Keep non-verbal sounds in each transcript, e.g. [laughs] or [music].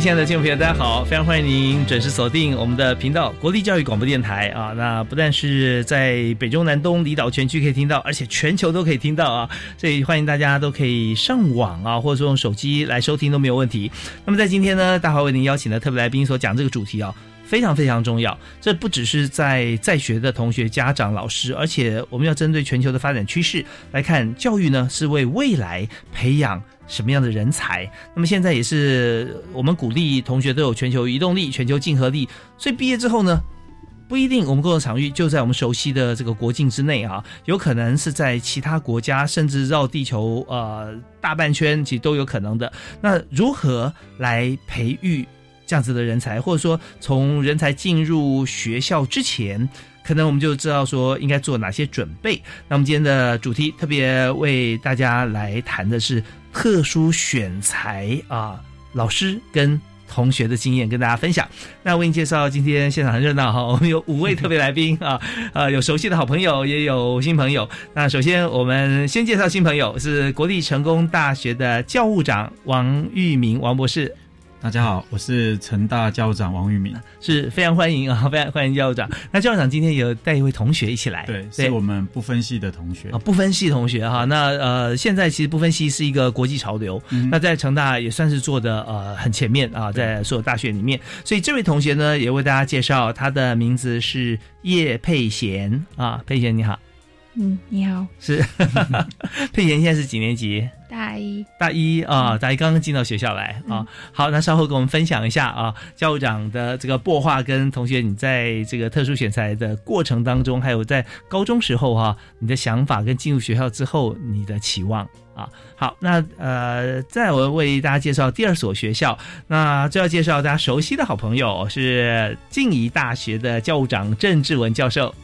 亲爱的听众朋友，大家好！非常欢迎您准时锁定我们的频道——国立教育广播电台啊。那不但是在北中南东离岛全区可以听到，而且全球都可以听到啊。所以欢迎大家都可以上网啊，或者说用手机来收听都没有问题。那么在今天呢，大华为您邀请的特别来宾所讲这个主题啊，非常非常重要。这不只是在在学的同学、家长、老师，而且我们要针对全球的发展趋势来看，教育呢是为未来培养。什么样的人才？那么现在也是我们鼓励同学都有全球移动力、全球竞合力，所以毕业之后呢，不一定我们工作场域就在我们熟悉的这个国境之内啊，有可能是在其他国家，甚至绕地球呃大半圈，其实都有可能的。那如何来培育这样子的人才，或者说从人才进入学校之前？可能我们就知道说应该做哪些准备。那我们今天的主题特别为大家来谈的是特殊选材啊，老师跟同学的经验跟大家分享。那为您介绍今天现场很热闹哈，我们有五位特别来宾啊，[laughs] 呃，有熟悉的好朋友，也有新朋友。那首先我们先介绍新朋友，是国立成功大学的教务长王玉明王博士。大家好，我是成大教务长王玉明，是非常欢迎啊，[laughs] 非常欢迎教务长。那教务长今天有带一位同学一起来，对，是我们不分系的同学啊，不分系同学哈。那呃，现在其实不分系是一个国际潮流，那在成大也算是做的呃很前面啊，在所有大学里面。所以这位同学呢，也为大家介绍，他的名字是叶佩贤啊，佩贤你好。嗯，你好，是 [laughs] 佩贤，现在是几年级？大一，大一啊，大一刚刚进到学校来啊。好，那稍后跟我们分享一下啊，教务长的这个擘画跟同学，你在这个特殊选材的过程当中，还有在高中时候哈，你的想法跟进入学校之后你的期望啊。好，那呃，再我为大家介绍第二所学校，那就要介绍大家熟悉的好朋友是静宜大学的教务长郑志文教授。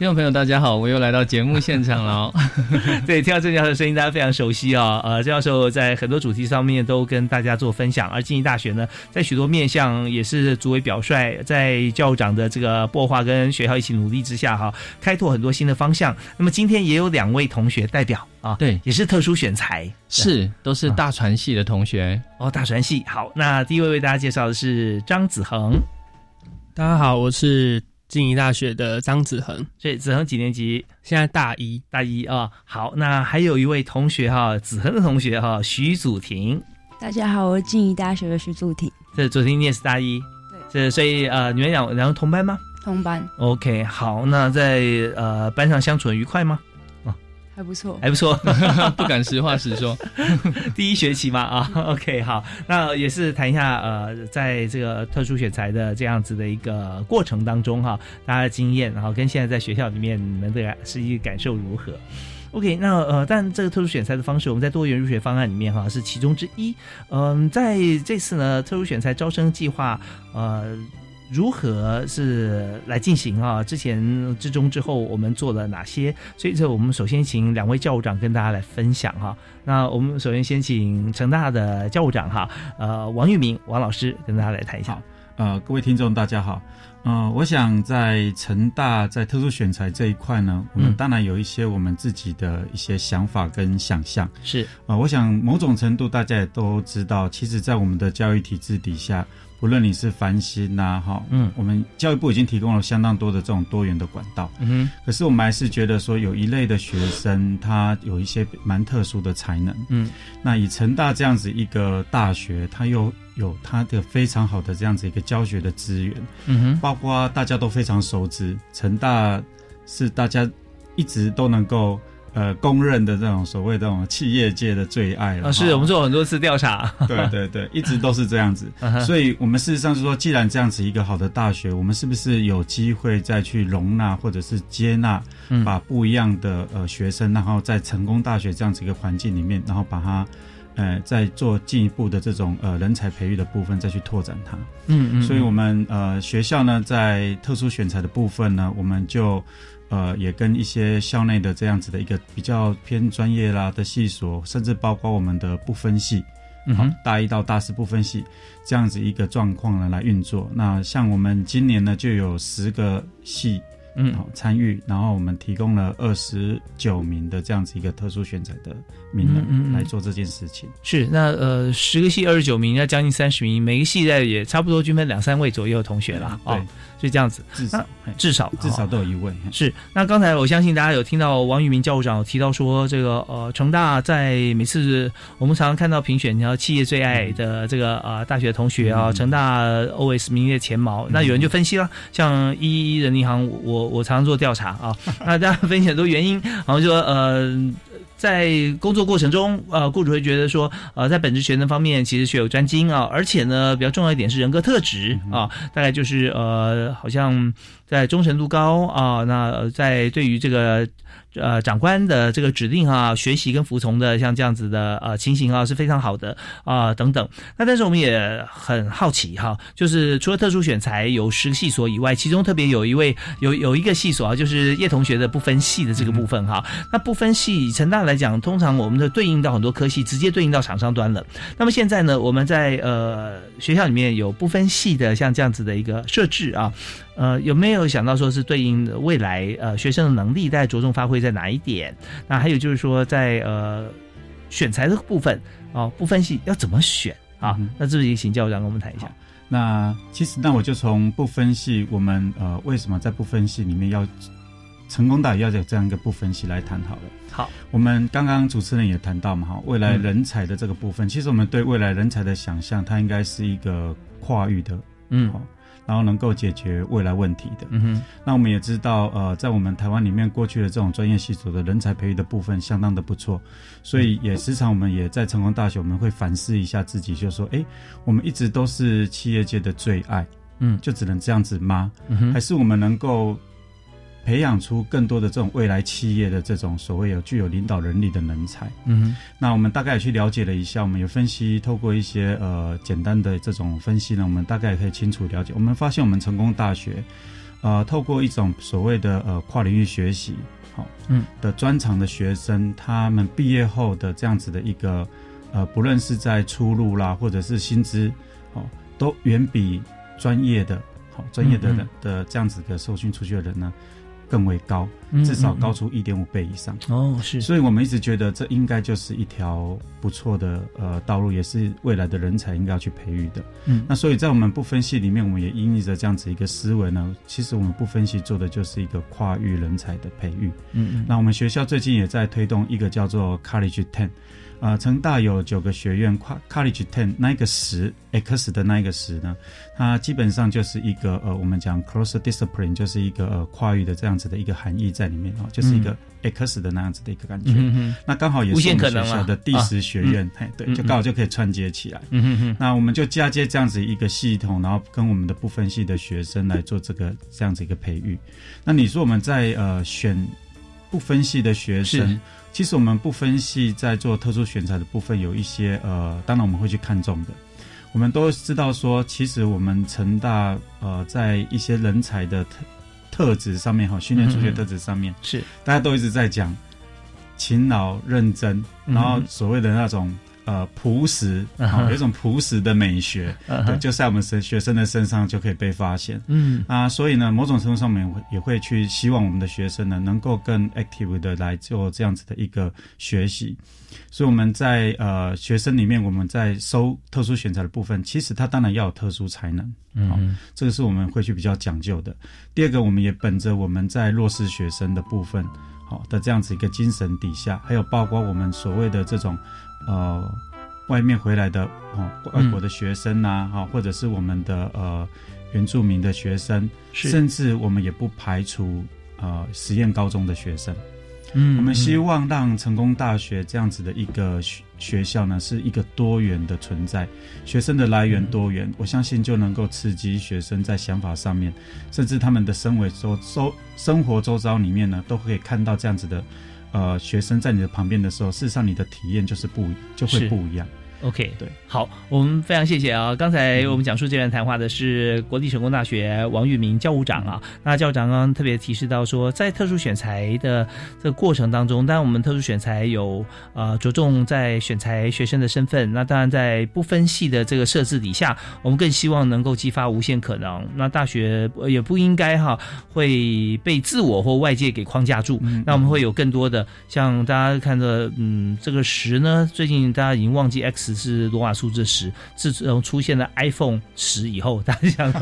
听众朋友，大家好，我又来到节目现场了。[laughs] 对，听到郑教授的声音，大家非常熟悉啊。呃，郑教授在很多主题上面都跟大家做分享，而经济大学呢，在许多面向也是作为表率，在教长的这个擘画跟学校一起努力之下，哈，开拓很多新的方向。那么今天也有两位同学代表啊，对，也是特殊选材，是都是大传系的同学哦，大传系。好，那第一位为大家介绍的是张子恒。大家好，我是。静宜大学的张子恒，所以子恒几年级？现在大一，大一啊。好，那还有一位同学哈，子恒的同学哈，徐祖婷。大家好，我是静宜大学的徐祖婷。这祖婷你也是大一，对。这所以呃，你们两两个同班吗？同班。OK，好，那在呃班上相处愉快吗？还不错，还不错，[laughs] 不敢实话实说。[laughs] 第一学期嘛，啊，[laughs] OK，好，那也是谈一下，呃，在这个特殊选材的这样子的一个过程当中，哈，大家的经验，然后跟现在在学校里面你们的实际感受如何？OK，那呃，但这个特殊选材的方式，我们在多元入学方案里面，哈，是其中之一。嗯，在这次呢，特殊选材招生计划，呃。如何是来进行啊？之前、之中、之后，我们做了哪些？所以，这我们首先请两位教务长跟大家来分享哈。那我们首先先请成大的教务长哈，呃，王玉明王老师跟大家来谈一下。呃，各位听众大家好，呃，我想在成大在特殊选材这一块呢，我们嗯当然有一些我们自己的一些想法跟想象。是啊、我想某种程度大家也都知道，其实，在我们的教育体制底下，不论你是繁星呐、哈，嗯。我们教育部已经提供了相当多的这种多元的管道。嗯哼。可是我们还是觉得说，有一类的学生，他有一些蛮特殊的才能。嗯。那以成大这样子一个大学，它又有它的非常好的这样子一个教学的资源，嗯哼。包括大家都非常熟知，成大是大家一直都能够呃公认的这种所谓这种企业界的最爱了。啊，是我们做很多次调查，对对对，一直都是这样子。[laughs] 所以，我们事实上是说，既然这样子一个好的大学，我们是不是有机会再去容纳或者是接纳，嗯把不一样的呃学生，然后在成功大学这样子一个环境里面，然后把它呃再做进一步的这种呃人才培育的部分，再去拓展它。嗯嗯，所以，我们呃学校呢，在特殊选材的部分呢，我们就呃也跟一些校内的这样子的一个比较偏专业啦的系所，甚至包括我们的不分系，嗯哼，大一到大四不分系这样子一个状况呢来运作。那像我们今年呢就有十个系嗯。好参与，然后我们提供了二十九名的这样子一个特殊选材的名额来做这件事情。是那呃十个系二十九名，要将近三十名，每个系在也差不多均分两三位左右的同学啦，对。哦，是这样子，至少嘿至少至少哦都有一位。嘿是，那刚才我相信大家有听到王玉明教务长提到说，这个呃，成大在每次我们常常看到评选，然后企业最爱的这个呃大学同学啊，嗯成大 always 名列前茅。那有人就分析了，像一一人银行，我我常常做调查啊，[laughs] 那大家分析很多原因，然后说呃。在工作过程中，呃，雇主会觉得说，呃，在本职学能方面其实学有专精啊，而且呢，比较重要一点是人格特质啊，大概就是呃，好像在忠诚度高啊，那呃在对于这个呃长官的这个指令啊，学习跟服从的像这样子的呃情形啊是非常好的啊、等等。那但是我们也很好奇哈，就是除了特殊选材有十个系所以外，其中特别有一位有有一个系所啊，就是叶同学的不分系的这个部分哈。那不分系以成大来讲，通常我们的对应到很多科系，直接对应到厂商端了。那么现在呢，我们在呃学校里面有不分系的像这样子的一个设置啊，呃，有没有想到说是对应的未来呃学生的能力，大概着重发挥在哪一点？那还有就是说在呃选材的部分哦，不分析要怎么选啊？嗯那这是请教务长跟我们谈一下。那其实，那我就从不分析我们呃为什么在不分析里面要成功大学要有这样一个不分析来谈好了。好，我们刚刚主持人也谈到嘛，哈，未来嗯人才的这个部分，其实我们对未来人才的想象，它应该是一个跨域的，嗯好，然后能够解决未来问题的。嗯哼，那我们也知道，呃，在我们台湾里面，过去的这种专业系所的人才培育的部分相当的不错，所以也时常我们也在成功大学，我们会反思一下自己，就说，哎，我们一直都是企业界的最爱，嗯就只能这样子吗？嗯哼还是我们能够培养出更多的这种未来企业的这种所谓有具有领导能力的人才？嗯哼那我们大概也去了解了一下，我们有分析，透过一些呃简单的这种分析呢，我们大概也可以清楚了解。我们发现我们成功大学，呃，透过一种所谓的呃跨领域学习，好、嗯的专长的学生，他们毕业后的这样子的一个呃，不论是在出路啦，或者是薪资，哦，都远比专业的好专业的人嗯的这样子的受训出去的人呢更为高，嗯至少高出一点五倍以上。哦，是，所以我们一直觉得这应该就是一条不错的呃道路，也是未来的人才应该要去培育的。嗯那所以在我们不分析里面，我们也因应着这样子一个思维呢，其实我们不分析做的就是一个跨域人才的培育。嗯嗯那我们学校最近也在推动一个叫做 College Ten，呃，成大有九个学院，跨 College Ten 那一个十 X 的那一个十呢，它基本上就是一个呃，我们讲 cross discipline，就是一个呃跨域的这样子的一个含义在里面啊、哦，就是一个 X 的那样子的一个感觉。嗯哼那刚好也是我们可能啊。学校的第十学院，嘿，对，嗯就刚好就可以串接起来。嗯哼哼，那我们就嫁接这样子一个系统，然后跟我们的不分系的学生来做这个这样子一个培育。那你说我们在呃选不分系的学是。生，其实我们不分析在做特殊选材的部分有一些呃，当然我们会去看重的。我们都知道说，其实我们成大呃在一些人才的特特质上面哈，训练出学特质上面，是，大家都一直在讲勤劳认真，嗯。然后所谓的那种呃朴实啊，有一种朴实的美学，对，就在我们学学生的身上就可以被发现。嗯啊，所以呢，某种程度上面也会去希望我们的学生呢，能够更 active 的来做这样子的一个学习。所以我们在呃学生里面，我们在收特殊选材的部分，其实他当然要有特殊才能，嗯，这个是我们会去比较讲究的。第二个，我们也本着我们在弱势学生的部分，好的这样子一个精神底下，还有包括我们所谓的这种。呃，外面回来的哦，外国的学生呐，哈，或者是我们的呃原住民的学生，甚至我们也不排除呃实验高中的学生。嗯，我们希望让成功大学这样子的一个学学校呢，是一个多元的存在，学生的来源多元，我相信就能够刺激学生在想法上面，甚至他们的生活周周生活周遭里面呢，都可以看到这样子的。呃，学生在你的旁边的时候，事实上你的体验就是不就会不一样。OK，对，好，我们非常谢谢啊！刚才我们讲述这段谈话的是国立成功大学王玉明教务长啊。那教务长刚刚特别提示到说，在特殊选材的这个过程当中，当然我们特殊选材有呃着重在选材学生的身份，那当然在不分系的这个设置底下，我们更希望能够激发无限可能。那大学也不应该哈会被自我或外界给框架住。那我们会有更多的像大家看着嗯这个十呢，最近大家已经忘记 X。是罗马数字十，自从出现了 iPhone 十以后，大家想，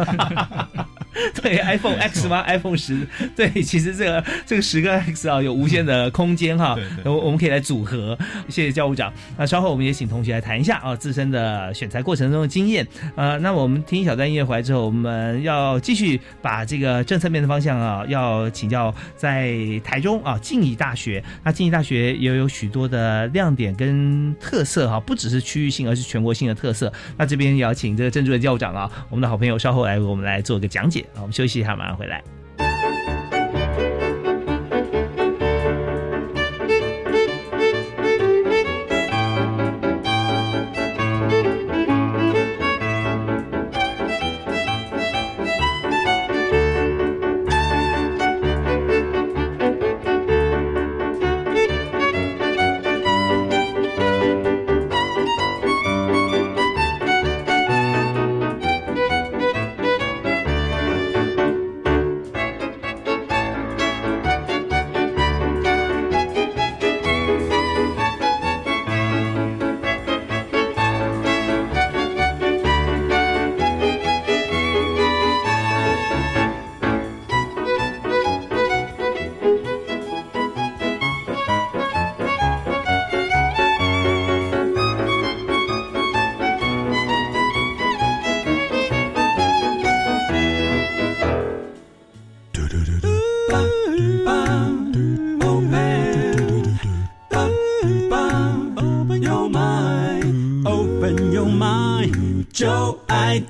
对 iPhone X 吗？iPhone 十，对，其实这个这个十个 X 啊，有无限的空间哈，我我们可以来组合。谢谢教务长。那稍后我们也请同学来谈一下啊自身的选材过程中的经验。呃，那我们听一小段音乐回来之后，我们要继续把这个政策面的方向啊，要请教在台中啊静宜大学。那静宜大学也有许多的亮点跟特色哈，不只是区域性，而是全国性的特色。那这边邀请这个郑主的校长啊，我们的好朋友稍后来为我们来做个讲解啊。我们休息一下，马上回来。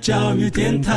教育电台。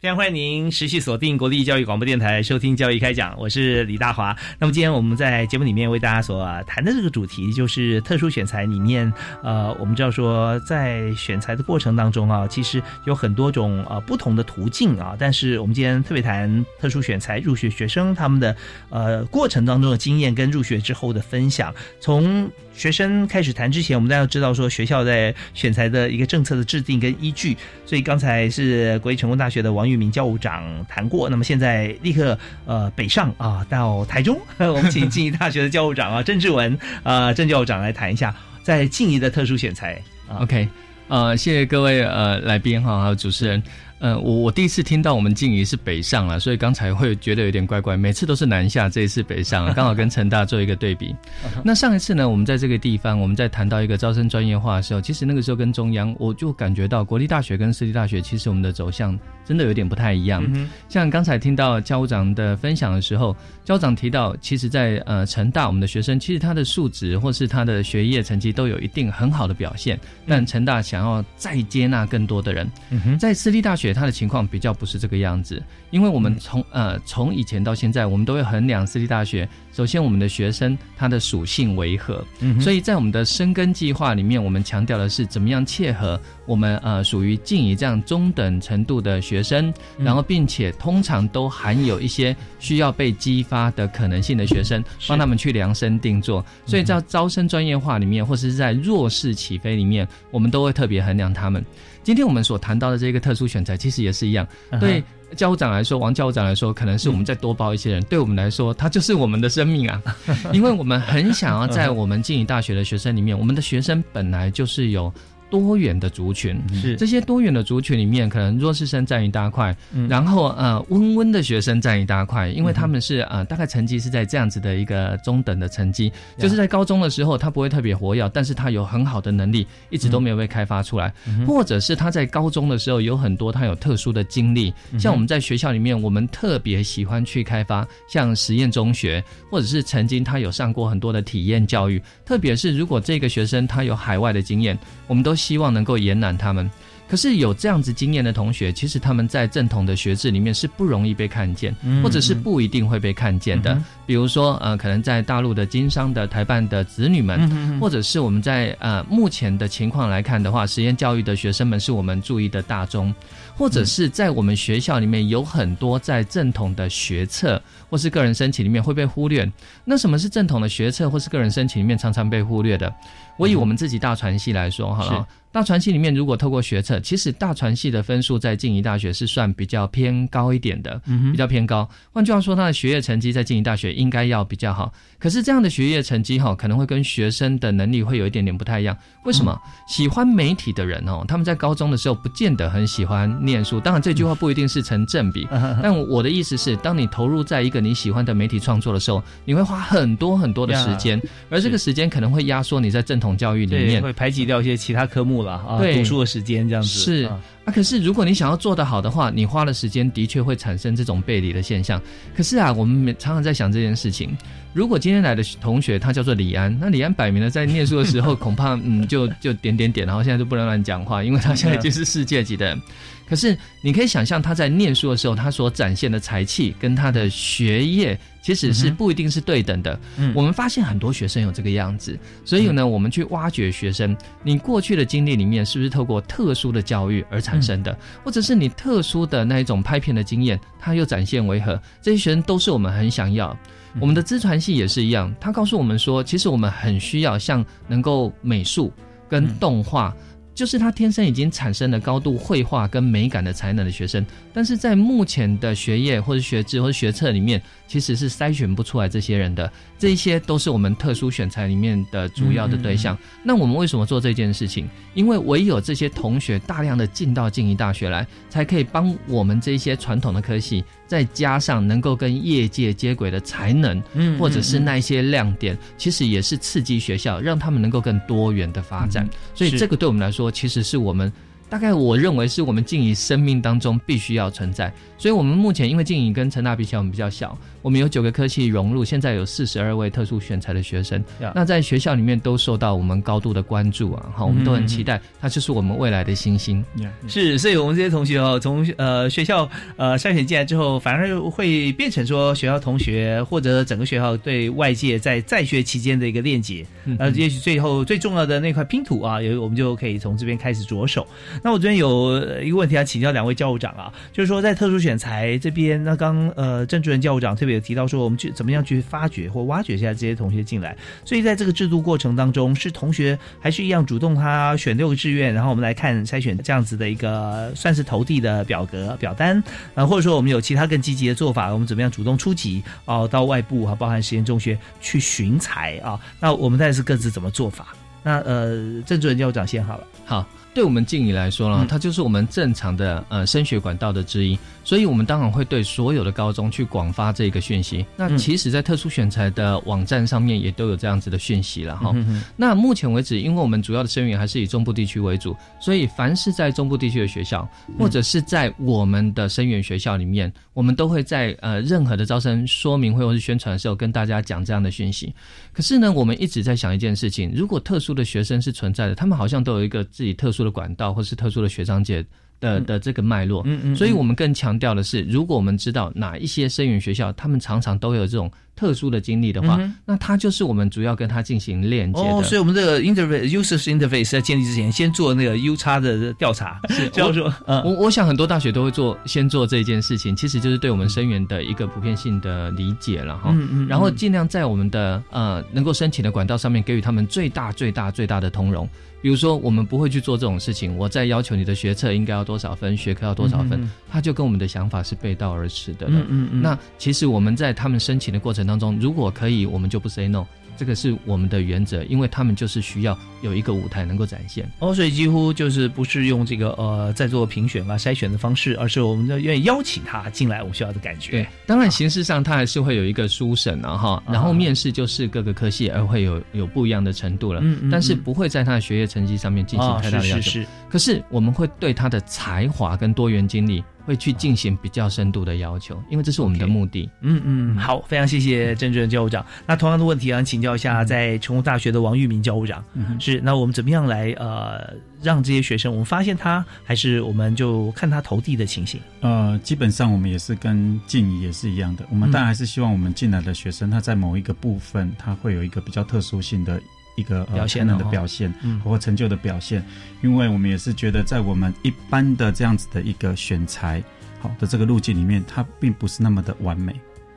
非常欢迎您持续锁定国立教育广播电台收听教育开讲，我是李大华。那么今天我们在节目里面为大家所谈的这个主题就是特殊选材里面，呃，我们知道说在选材的过程当中啊，其实有很多种呃不同的途径啊。但是我们今天特别谈特殊选材入学学生他们的呃过程当中的经验跟入学之后的分享，从。学生开始谈之前，我们大家要知道说学校在选材的一个政策的制定跟依据。所以刚才是国立成功大学的王玉明教务长谈过，那么现在立刻呃北上啊到台中，我们请静宜大学的教务长啊郑志文啊郑教务长来谈一下在静宜的特殊选材。OK，呃谢谢各位呃来宾哈还有主持人。我我第一次听到我们静怡是北上了，所以刚才会觉得有点怪怪。每次都是南下，这一次北上，刚好跟成大做一个对比。[laughs] 那上一次呢，我们在这个地方，我们在谈到一个招生专业化的时候，其实那个时候跟中央，我就感觉到国立大学跟私立大学，其实我们的走向真的有点不太一样。像刚才听到教务长的分享的时候，教务长提到，其实，在呃成大，我们的学生其实他的素质或是他的学业成绩都有一定很好的表现，但成大想要再接纳更多的人，在私立大学。学它的情况比较不是这个样子，因为我们从呃从以前到现在，我们都会衡量私立大学。首先，我们的学生他的属性为何？嗯，所以在我们的生根计划里面，我们强调的是怎么样切合我们呃属于静怡这样中等程度的学生，然后并且通常都含有一些需要被激发的可能性的学生，帮他们去量身定做。所以在招生专业化里面，或者是在弱势起飞里面，我们都会特别衡量他们。今天我们所谈到的这个特殊选材，其实也是一样，对。教务长来说，王教务长来说，可能是我们再多包一些人。对我们来说，他就是我们的生命啊，[laughs] 因为我们很想要在我们静宜大学的学生里面，我们的学生本来就是有。多元的族群。是。这些多元的族群里面，可能弱势生占一大块，然后呃温温的学生占一大块，因为他们是呃大概成绩是在这样子的一个中等的成绩，就是在高中的时候他不会特别活跃，但是他有很好的能力，一直都没有被开发出来，或者是他在高中的时候有很多他有特殊的经历，像我们在学校里面，我们特别喜欢去开发像实验中学，或者是曾经他有上过很多的体验教育，特别是如果这个学生他有海外的经验，我们都。希望能够延揽他们，可是有这样子经验的同学，其实他们在正统的学制里面是不容易被看见，或者是不一定会被看见的。比如说，呃，可能在大陆的经商的台办的子女们，或者是我们在呃目前的情况来看的话，实验教育的学生们是我们注意的大宗，或者是在我们学校里面有很多在正统的学测或是个人申请里面会被忽略。那什么是正统的学测或是个人申请里面常常被忽略的？我以我们自己大传系来说，好了，大传系里面如果透过学测，其实大传系的分数在静宜大学是算比较偏高一点的，比较偏高。换句话说，他的学业成绩在静宜大学应该要比较好。可是这样的学业成绩哈，可能会跟学生的能力会有一点点不太一样。为什么？喜欢媒体的人哦，他们在高中的时候不见得很喜欢念书。当然，这句话不一定是成正比。但我的意思是，当你投入在一个你喜欢的媒体创作的时候，你会花很多很多的时间，而这个时间可能会压缩你在正统。教育里面会排挤掉一些其他科目了啊，读书的时间这样子是啊。可是如果你想要做得好的话，你花的时间的确会产生这种背离的现象。可是啊，我们常常在想这件事情：如果今天来的同学他叫做李安，那李安摆明了在念书的时候恐怕嗯就 [laughs] 就点点点，然后现在就不能乱讲话，因为他现在已经是世界级的。[laughs] 可是你可以想象他在念书的时候，他所展现的才气跟他的学业。其实是不一定是对等的。嗯，我们发现很多学生有这个样子，所以呢，我们去挖掘学生，你过去的经历里面是不是透过特殊的教育而产生的，或者是你特殊的那一种拍片的经验，它又展现为何？这些学生都是我们很想要。我们的资传系也是一样，他告诉我们说，其实我们很需要像能够美术跟动画。就是他天生已经产生了高度绘画跟美感的才能的学生，但是在目前的学业或者学制或者学测里面，其实是筛选不出来这些人的。这一些都是我们特殊选材里面的主要的对象。那我们为什么做这件事情？因为唯有这些同学大量的进到静宜大学来，才可以帮我们这些传统的科系，再加上能够跟业界接轨的才能，嗯，或者是那些亮点，其实也是刺激学校，让他们能够更多元的发展。所以这个对我们来说。其实是我们。大概我认为是我们静怡生命当中必须要存在，所以我们目前因为静怡跟成大比起来我们比较小，我们有九个科系融入，现在有四十二位特殊选材的学生，那在学校里面都受到我们高度的关注啊，好，我们都很期待，他就是我们未来的星。星。是，所以我们这些同学哦，从呃学校呃筛选进来之后，反而会变成说学校同学或者整个学校对外界在在学期间的一个链接，呃，也许最后最重要的那块拼图啊，有我们就可以从这边开始着手。那我这边有一个问题要请教两位教务长啊，就是说在特殊选材这边，那刚呃郑主任教务长特别有提到说，我们去怎么样去发掘或挖掘一下这些同学进来，所以在这个制度过程当中，是同学还是一样主动他选六个志愿，然后我们来看筛选这样子的一个算是投递的表格表单，啊或者说我们有其他更积极的做法，我们怎么样主动出击哦到外部啊，包含实验中学去寻才啊，那我们再是各自怎么做法？那呃郑主任教务长先好了，好。对我们静怡来说呢，它就是我们正常的呃升学管道的之一，所以我们当然会对所有的高中去广发这个讯息。那其实，在特殊选材的网站上面也都有这样子的讯息了哈。那目前为止，因为我们主要的生源还是以中部地区为主，所以凡是在中部地区的学校，或者是在我们的生源学校里面，我们都会在呃任何的招生说明会或是宣传的时候跟大家讲这样的讯息。可是呢，我们一直在想一件事情：如果特殊的学生是存在的，他们好像都有一个自己特殊的。管道或是特殊的学长姐的的这个脉络。嗯嗯，所以我们更强调的是，如果我们知道哪一些生源学校，他们常常都有这种特殊的经历的话，那它就是我们主要跟他进行链接的。哦，所以我们这个 interface users interface 在建立之前，先做那个 U 差的调查。[laughs] 是，就说，我我想很多大学都会做，先做这件事情，其实就是对我们生源的一个普遍性的理解了哈。嗯嗯。然后尽量在我们的呃能够申请的管道上面给予他们最大最大最大的通融。比如说，我们不会去做这种事情。我在要求你的学测应该要多少分，学科要多少分，他就跟我们的想法是背道而驰的了。嗯嗯嗯。那其实我们在他们申请的过程当中，如果可以，我们就不 say no。这个是我们的原则，因为他们就是需要有一个舞台能够展现。哦，所以几乎就是不是用这个呃在做评选啊筛选的方式，而是我们的愿意邀请他进来我们学校的感觉。对，当然形式上他还是会有一个书审啊哈，然后面试就是各个科系而会有有不一样的程度了。嗯嗯。但是不会在他的学业成绩上面进行太大的要求。是是是。可是我们会对他的才华跟多元经历。会去进行比较深度的要求，因为这是我们的目的。嗯嗯，好，非常谢谢郑主任教务长。那同样的问题想，请教一下在成功大学的王玉明教务长。是，那我们怎么样来呃让这些学生，我们发现他，还是我们就看他投递的情形？呃，基本上我们也是跟静怡也是一样的，我们当然还是希望我们进来的学生，他在某一个部分，他会有一个比较特殊性的。一个表现的表现，嗯或成就的表现，因为我们也是觉得，在我们一般的这样子的一个选材好的这个路径里面，它并不是那么的完美。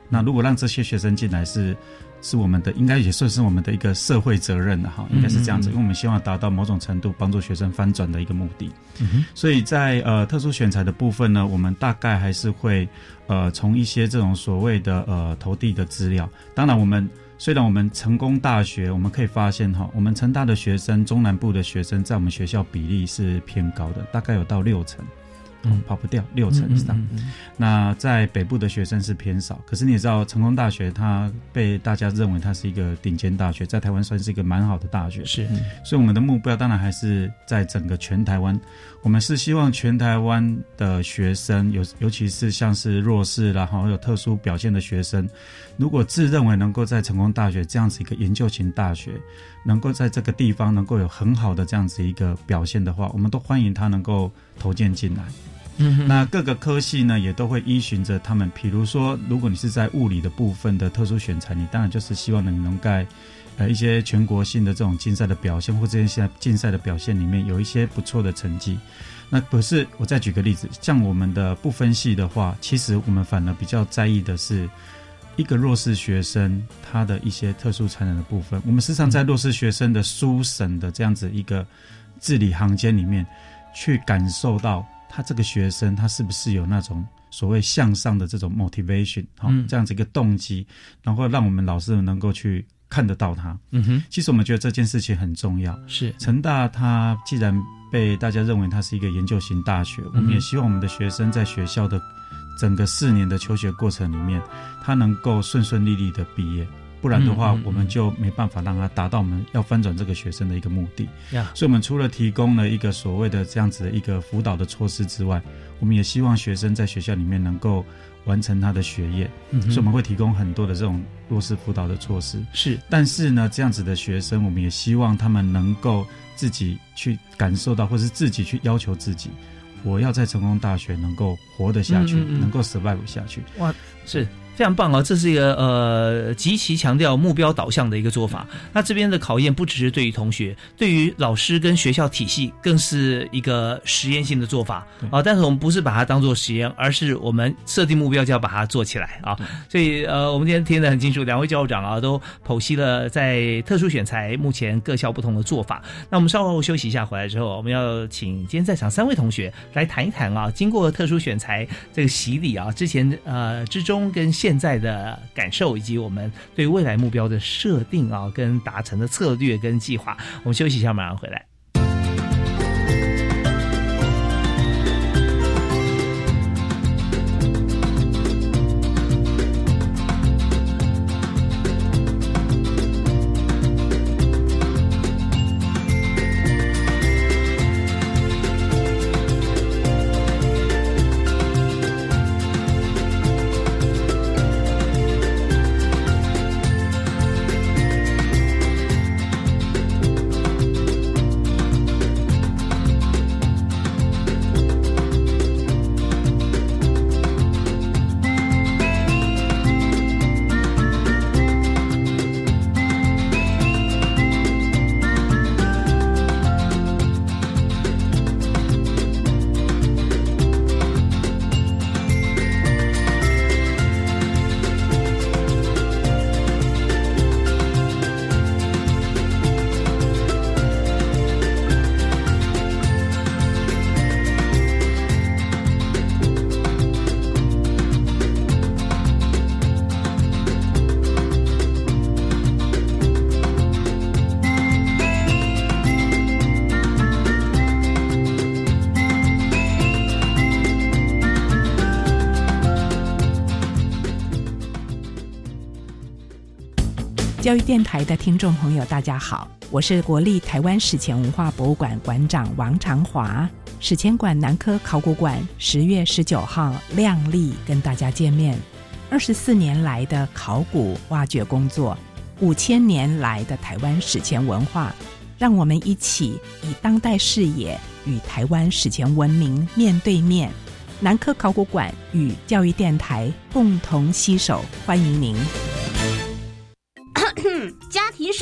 那如果让这些学生进来，是是我们的，应该也算是我们的一个社会责任的哈，应该是这样子，因为我们希望达到某种程度帮助学生翻转的一个目的。所以在呃特殊选材的部分呢，我们大概还是会呃从一些这种所谓的呃投递的资料，当然我们。虽然我们成功大学，我们可以发现哈，我们成大的学生，中南部的学生在我们学校比例是偏高的，大概有到六成。嗯，跑不掉六成以上。那在北部的学生是偏少，可是你也知道，成功大学它被大家认为它是一个顶尖大学，在台湾算是一个蛮好的大学。是，所以我们的目标当然还是在整个全台湾，我们是希望全台湾的学生，尤尤其是像是弱势然后有特殊表现的学生，如果自认为能够在成功大学这样子一个研究型大学，能够在这个地方能够有很好的这样子一个表现的话，我们都欢迎他能够投件进来。嗯，那各个科系呢也都会依循着他们，比如说，如果你是在物理的部分的特殊选材，你当然就是希望能能在呃一些全国性的这种竞赛的表现或这些竞赛的表现里面有一些不错的成绩。那可是我再举个例子，像我们的不分系的话，其实我们反而比较在意的是一个弱势学生他的一些特殊才能的部分。我们时常在弱势学生的书审的这样子一个字里行间里面去感受到。他这个学生，他是不是有那种所谓向上的这种 motivation，哈，这样子一个动机，然后让我们老师能够去看得到他。嗯哼，其实我们觉得这件事情很重要。是成大，它既然被大家认为它是一个研究型大学，我们也希望我们的学生在学校的整个四年的求学过程里面，他能够顺顺利利的毕业。不然的话，我们就没办法让他达到我们要翻转这个学生的一个目的。所以，我们除了提供了一个所谓的这样子的一个辅导的措施之外，我们也希望学生在学校里面能够完成他的学业。所以，我们会提供很多的这种弱势辅导的措施。是，但是呢，这样子的学生，我们也希望他们能够自己去感受到，或是自己去要求自己，我要在成功大学能够活得下去，能够 survive 下去。哇，是。非常棒啊！这是一个呃极其强调目标导向的一个做法。那这边的考验不只是对于同学，对于老师跟学校体系更是一个实验性的做法啊。但是我们不是把它当做实验，而是我们设定目标就要把它做起来啊。所以呃，我们今天听得很清楚，两位教务长啊都剖析了在特殊选材目前各校不同的做法。那我们稍后休息一下，回来之后我们要请今天在场三位同学来谈一谈啊，经过特殊选材这个洗礼啊，之前呃之中跟。现在的感受以及我们对未来目标的设定啊，跟达成的策略跟计划，我们休息一下，马上回来。教育电台的听众朋友，大家好，我是国立台湾史前文化博物馆馆长王长华。史前馆南科考古馆十月十九号亮丽跟大家见面。二十四年来的考古挖掘工作，五千年来的台湾史前文化，让我们一起以当代视野与台湾史前文明面对面。南科考古馆与教育电台共同携手，欢迎您。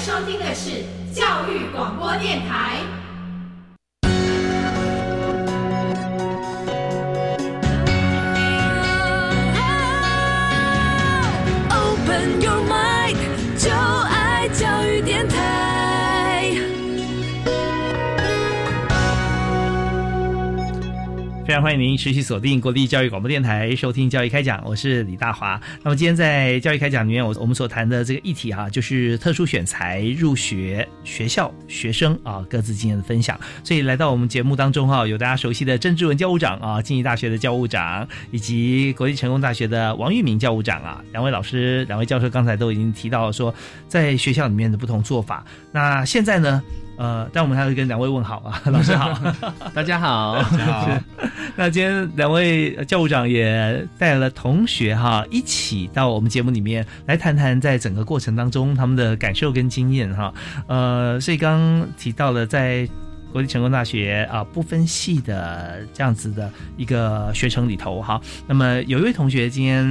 收听的是教育广播电台。非常欢迎您持续锁定国立教育广播电台收听教育开讲，我是李大华。那么今天在教育开讲里面，我我们所谈的这个议题哈，就是特殊选材入学学校学生啊各自经验的分享。所以来到我们节目当中哈，有大家熟悉的郑志文教务长啊，静宜大学的教务长，以及国立成功大学的王玉明教务长啊，两位老师、两位教授刚才都已经提到了说，在学校里面的不同做法。那现在呢？呃，但我们还会跟两位问好啊，[laughs] 老师好，[laughs] 大家好，大家好。那今天两位教务长也带了同学哈，一起到我们节目里面来谈谈在整个过程当中他们的感受跟经验哈。呃，所以刚刚提到了在。国立成功大学啊，不分系的这样子的一个学程里头哈。那么有一位同学今天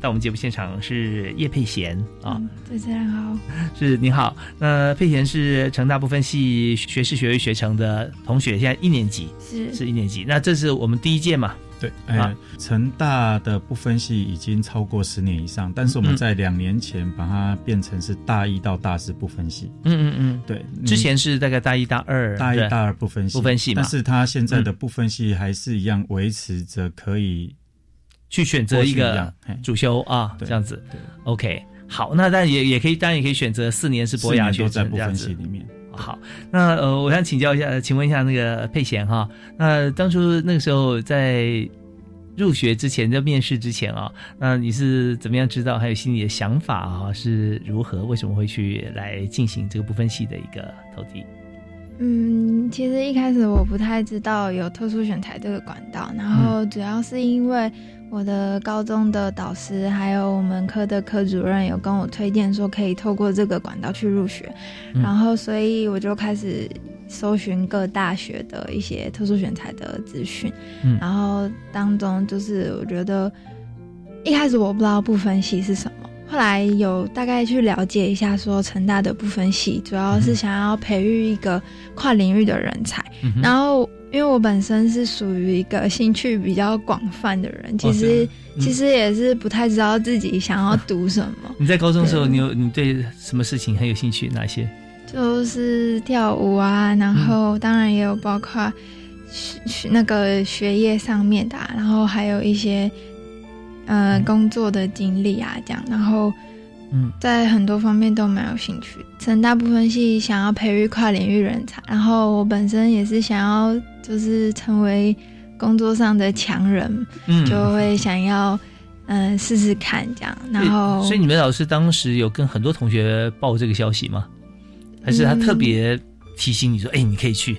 到我们节目现场是叶佩贤啊，主持人好，是你好。那佩贤是成大不分系学士学位学程的同学，现在一年级是是一年级。那这是我们第一届嘛？对，哎，成大的不分系已经超过十年以上，但是我们在两年前把它变成是大一到大四不分系。嗯嗯嗯，对，之前是大概大一大二，大一大二不分系，不分系嘛。但是它现在的不分系还是一样维持着可以去选择一个主修啊，这样子。OK，好，那但也也可以，当然也可以选择四年是博雅学在不分系里面。好，那呃，我想请教一下，请问一下那个佩贤哈，那当初那个时候在入学之前，在面试之前啊，那你是怎么样知道？还有心里的想法啊是如何？为什么会去来进行这个不分系的一个投递？嗯，其实一开始我不太知道有特殊选材这个管道，然后主要是因为。我的高中的导师还有我们科的科主任有跟我推荐说可以透过这个管道去入学，然后所以我就开始搜寻各大学的一些特殊选材的资讯，然后当中就是我觉得一开始我不知道不分系是什么，后来有大概去了解一下，说成大的不分系主要是想要培育一个跨领域的人才，然后。因为我本身是属于一个兴趣比较广泛的人，其实其实也是不太知道自己想要读什么。[laughs] 你在高中的时候，你有你对什么事情很有兴趣？哪些？就是跳舞啊，然后当然也有包括学那个学业上面的，然后还有一些呃工作的经历啊，这样，然后。嗯，在很多方面都蛮有兴趣。成大部分系想要培育跨领域人才，然后我本身也是想要就是成为工作上的强人，嗯就会想要嗯试试看这样。然后，所以你们老师当时有跟很多同学报这个消息吗？还是他特别提醒你说：“哎、你可以去。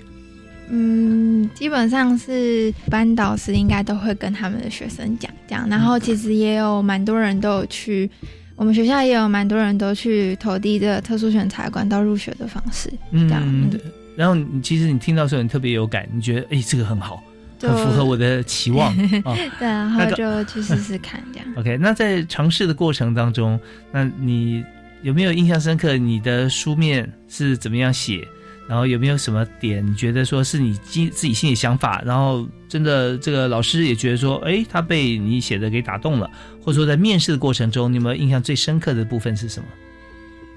嗯，基本上是班导师应该都会跟他们的学生讲这样。然后其实也有蛮多人都有去，我们学校也有蛮多人都去投递这个特殊选材管道入学的方式。”这样，嗯，对然后你其实你听到的时候，你特别有感，你觉得哎、这个很好，很符合我的期望 [laughs] 啊。对，然后就去试试看这样。OK，那在尝试的过程当中，那你有没有印象深刻？你的书面是怎么样写？然后有没有什么点，你觉得说是你自自己心里想法，然后真的这个老师也觉得说，哎，他被你写的给打动了，或者说在面试的过程中，你有没有印象最深刻的部分是什么？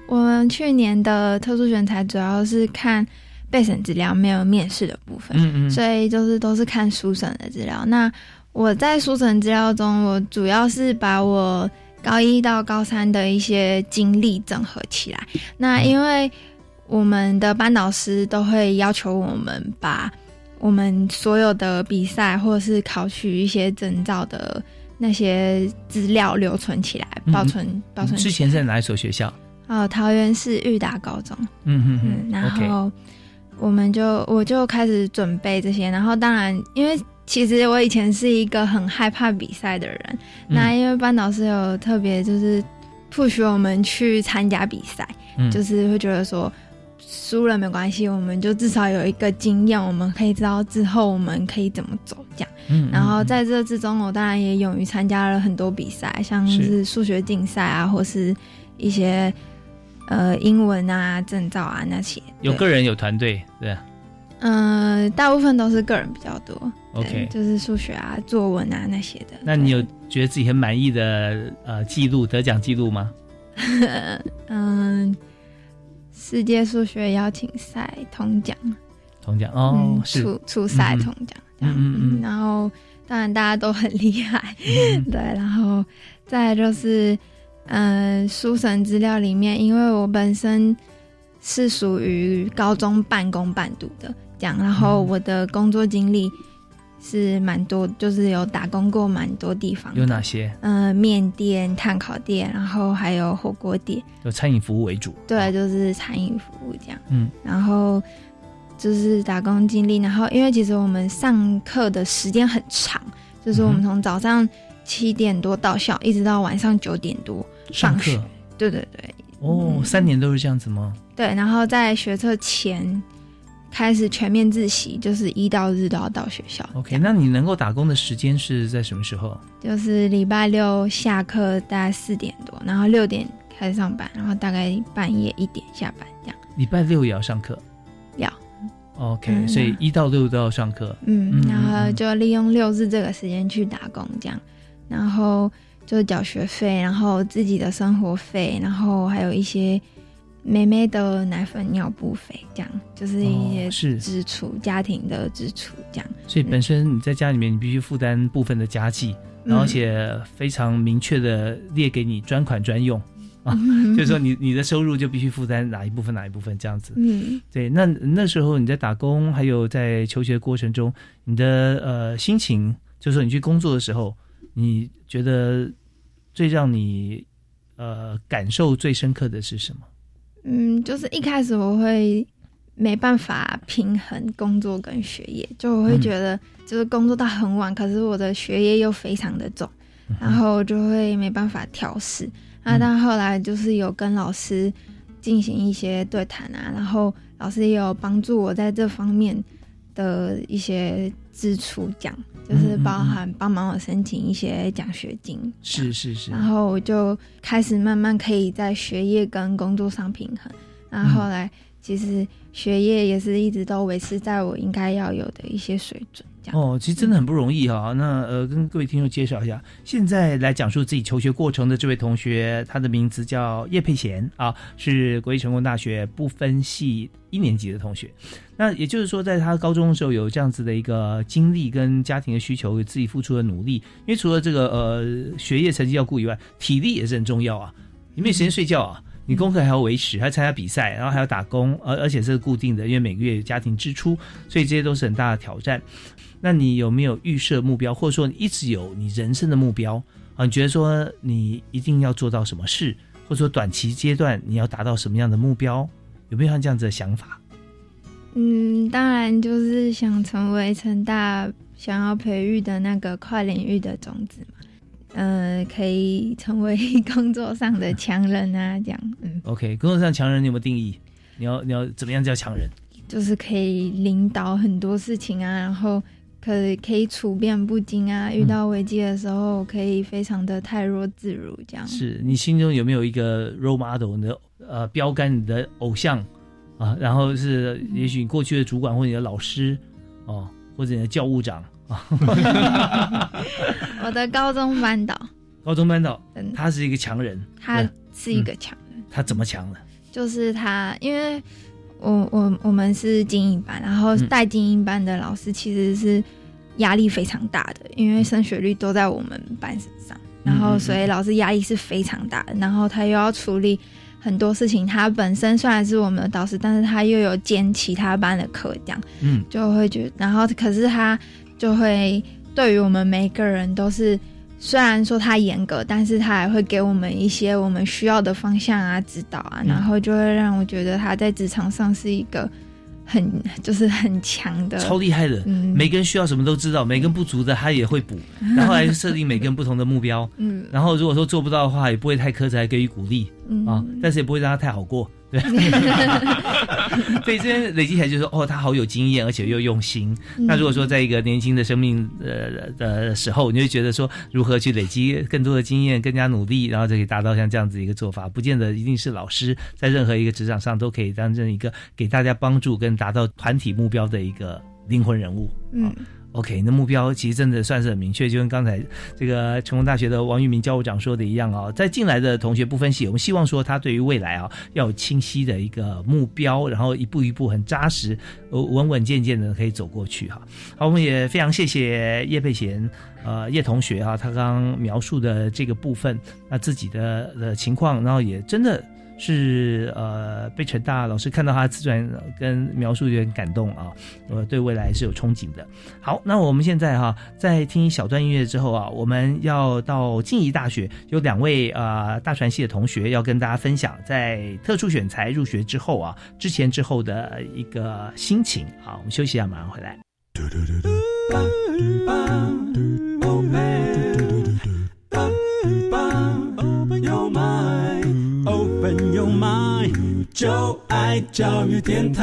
我们去年的特殊选材主要是看备审资料，没有面试的部分，嗯嗯所以就是都是看书审的资料。那我在书审资料中，我主要是把我高一到高三的一些经历整合起来。那因为我们的班导师都会要求我们把我们所有的比赛或者是考取一些证照的那些资料留存起来，保存、保存。之前在哪一所学校？哦，桃园市裕达高中。嗯嗯嗯，然后我们就我就开始准备这些，然后当然，因为其实我以前是一个很害怕比赛的人，嗯。那因为班导师有特别就是 push 我们去参加比赛，嗯。就是会觉得说输了没关系，我们就至少有一个经验，我们可以知道之后我们可以怎么走这样。嗯然后在这之中，我当然也勇于参加了很多比赛，像是数学竞赛啊，或是一些呃英文啊、证照啊那些。有个人有团队，对吧嗯、大部分都是个人比较多。OK 对就是数学啊、作文啊那些的。那你有觉得自己很满意的呃记录得奖记录吗？[laughs] 嗯，世界数学邀请赛铜奖，铜奖哦，嗯，是初初赛嗯铜奖，这样，嗯嗯嗯然后当然大家都很厉害，嗯 [laughs] 对，然后再来就是，嗯、书审资料里面，因为我本身是属于高中半工半读的这样，然后我的工作经历是蛮多，就是有打工过蛮多地方，有哪些？嗯、面店、炭烤店，然后还有火锅店，有餐饮服务为主。对，就是餐饮服务这样。嗯，然后就是打工经历，然后因为其实我们上课的时间很长，就是我们从早上七点多到校，一直到晚上九点多上课。对对对哦，三年都是这样子吗？对，然后在学测前开始全面自习，就是一到日都要到学校。OK，那你能够打工的时间是在什么时候？就是礼拜六下课大概四点多，然后六点开始上班，然后大概半夜一点下班这样。礼拜六也要上课要？OK，、嗯所以一到六都要上课。嗯，然后就利用六日这个时间去打工，这样，然后就缴学费，然后自己的生活费，然后还有一些妹妹的奶粉、尿布费，这样就是一些哦是。支出、家庭的支出，这样。所以本身你在家里面，你必须负担部分的家计，然后而且非常明确的列给你专款专用啊，嗯。[laughs] 就是说你你的收入就必须负担哪一部分哪一部分这样子。嗯，对，那那时候你在打工，还有在求学过程中，你的呃心情，就是说你去工作的时候，你觉得最让你呃感受最深刻的是什么？嗯，就是一开始我会没办法平衡工作跟学业，就我会嗯觉得就是工作到很晚，可是我的学业又非常的重，嗯然后就会没办法调试。那嗯但后来就是有跟老师进行一些对谈啊，然后老师也有帮助我在这方面的一些支出，这样就是包含帮忙我申请一些奖学金，是是是，然后我就开始慢慢可以在学业跟工作上平衡。然后后来其实学业也是一直都维持在我应该要有的一些水准。这样哦，其实真的很不容易哈、那呃，跟各位听众介绍一下，现在来讲述自己求学过程的这位同学，他的名字叫叶佩贤啊，是国立成功大学不分系一年级的同学。那也就是说，在他高中的时候有这样子的一个经历跟家庭的需求，有自己付出的努力。因为除了这个呃学业成绩要顾以外，体力也是很重要啊。你没有时间睡觉啊，你功课还要维持，还要参加比赛，然后还要打工，而而且是固定的，因为每个月有家庭支出，所以这些都是很大的挑战。那你有没有预设目标，或者说你一直有你人生的目标啊？你觉得说你一定要做到什么事，或者说短期阶段你要达到什么样的目标？有没有像这样子的想法？嗯，当然就是想成为成大想要培育的那个跨领域的种子嘛。呃，可以成为工作上的强人啊，这样。嗯，OK，工作上强人你有没有定义？你要你要怎么样叫强人？就是可以领导很多事情啊，然后可可以处变不惊啊，遇到危机的时候可以非常的泰若自如，这样。是你心中有没有一个 role model？你的呃标杆，你的偶像啊？然后是也许你过去的主管或者你的老师哦，或者你的教务长。[laughs] 我的高中班导，高中班导，他是一个强人，他是一个强人。他怎么强呢？就是他，因为我我我们是精英班，然后带精英班的老师其实是压力非常大的，因为升学率都在我们班身上，然后所以老师压力是非常大的，然后他又要处理很多事情。他本身虽然是我们的导师，但是他又有兼其他班的课，这样，嗯，就会觉得，然后可是他。就会对于我们每个人都是，虽然说他严格，但是他还会给我们一些我们需要的方向啊、指导啊，然后就会让我觉得他在职场上是一个很 [laughs] 就是很强的、超厉害的。每个人需要什么都知道，每个人不足的他也会补，[laughs] 然后来设定每个人不同的目标。嗯，然后如果说做不到的话，也不会太苛责，还给予鼓励嗯啊，但是也不会让他太好过。[laughs] 对，所以这边累积起来就是说，哦，他好有经验，而且又用心。那如果说在一个年轻的生命呃的时候，你会觉得说，如何去累积更多的经验，更加努力，然后就可以达到像这样子一个做法，不见得一定是老师，在任何一个职场上都可以担任一个给大家帮助跟达到团体目标的一个灵魂人物。嗯。OK，那目标其实真的算是很明确，就跟刚才这个成功大学的王玉明教务长说的一样啊，在进来的同学不分析，我们希望说他对于未来啊要有清晰的一个目标，然后一步一步很扎实、稳稳健健的可以走过去哈。好，我们也非常谢谢叶佩贤呃叶同学啊，他刚描述的这个部分，那自己的的情况，然后也真的。是呃，被陈大老师看到他自传跟描述有点感动啊，呃，对未来是有憧憬的。好，那我们现在哈，在听一小段音乐之后啊，我们要到静宜大学，有两位呃大传系的同学要跟大家分享在特殊选材入学之后啊，之前之后的一个心情。好，我们休息一下，马上回来。嘟嘟嘟嘟教育电台。